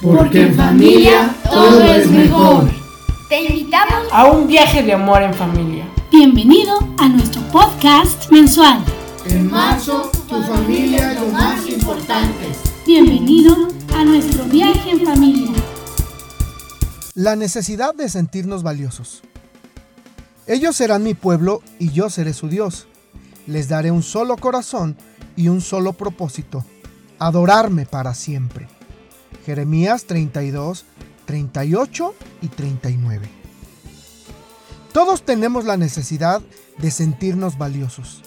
Porque en familia todo es mejor. Te invitamos a un viaje de amor en familia. Bienvenido a nuestro podcast mensual. En marzo, tu familia es lo más importante. Bienvenido a nuestro viaje en familia. La necesidad de sentirnos valiosos. Ellos serán mi pueblo y yo seré su Dios. Les daré un solo corazón y un solo propósito, adorarme para siempre. Jeremías 32, 38 y 39. Todos tenemos la necesidad de sentirnos valiosos.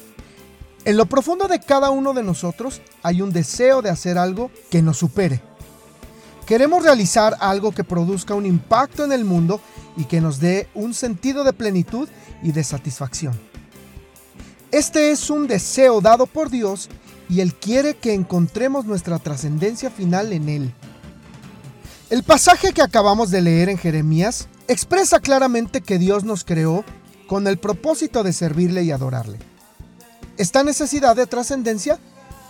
En lo profundo de cada uno de nosotros hay un deseo de hacer algo que nos supere. Queremos realizar algo que produzca un impacto en el mundo y que nos dé un sentido de plenitud y de satisfacción. Este es un deseo dado por Dios y Él quiere que encontremos nuestra trascendencia final en Él. El pasaje que acabamos de leer en Jeremías expresa claramente que Dios nos creó con el propósito de servirle y adorarle. Esta necesidad de trascendencia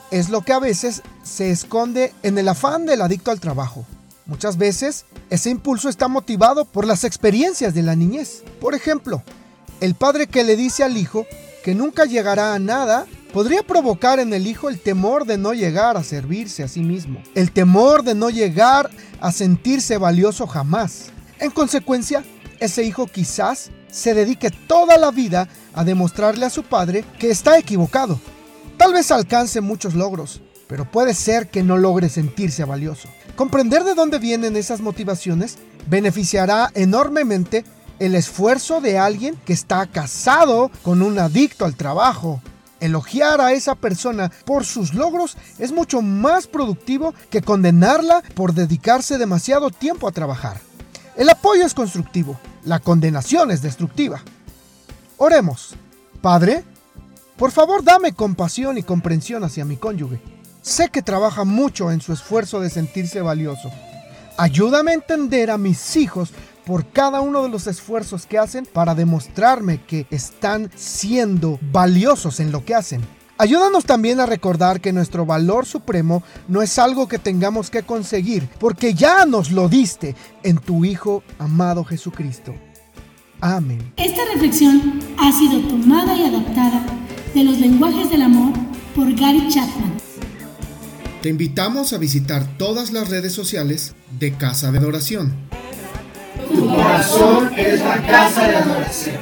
es lo que a veces se esconde en el afán del adicto al trabajo. Muchas veces ese impulso está motivado por las experiencias de la niñez. Por ejemplo, el padre que le dice al hijo que nunca llegará a nada podría provocar en el hijo el temor de no llegar a servirse a sí mismo, el temor de no llegar a sentirse valioso jamás. En consecuencia, ese hijo quizás se dedique toda la vida a demostrarle a su padre que está equivocado. Tal vez alcance muchos logros, pero puede ser que no logre sentirse valioso. Comprender de dónde vienen esas motivaciones beneficiará enormemente el esfuerzo de alguien que está casado con un adicto al trabajo. Elogiar a esa persona por sus logros es mucho más productivo que condenarla por dedicarse demasiado tiempo a trabajar. El apoyo es constructivo, la condenación es destructiva. Oremos. Padre, por favor dame compasión y comprensión hacia mi cónyuge Sé que trabaja mucho en su esfuerzo de sentirse valioso. Ayúdame a entender a mis hijos por cada uno de los esfuerzos que hacen para demostrarme que están siendo valiosos en lo que hacen. Ayúdanos también a recordar que nuestro valor supremo no es algo que tengamos que conseguir, porque ya nos lo diste en tu Hijo amado Jesucristo. Amén. Esta reflexión ha sido tomada y adaptada de los lenguajes del amor por Gary Chapman. Te invitamos a visitar todas las redes sociales de Casa de Adoración. Tu corazón es la casa de adoración.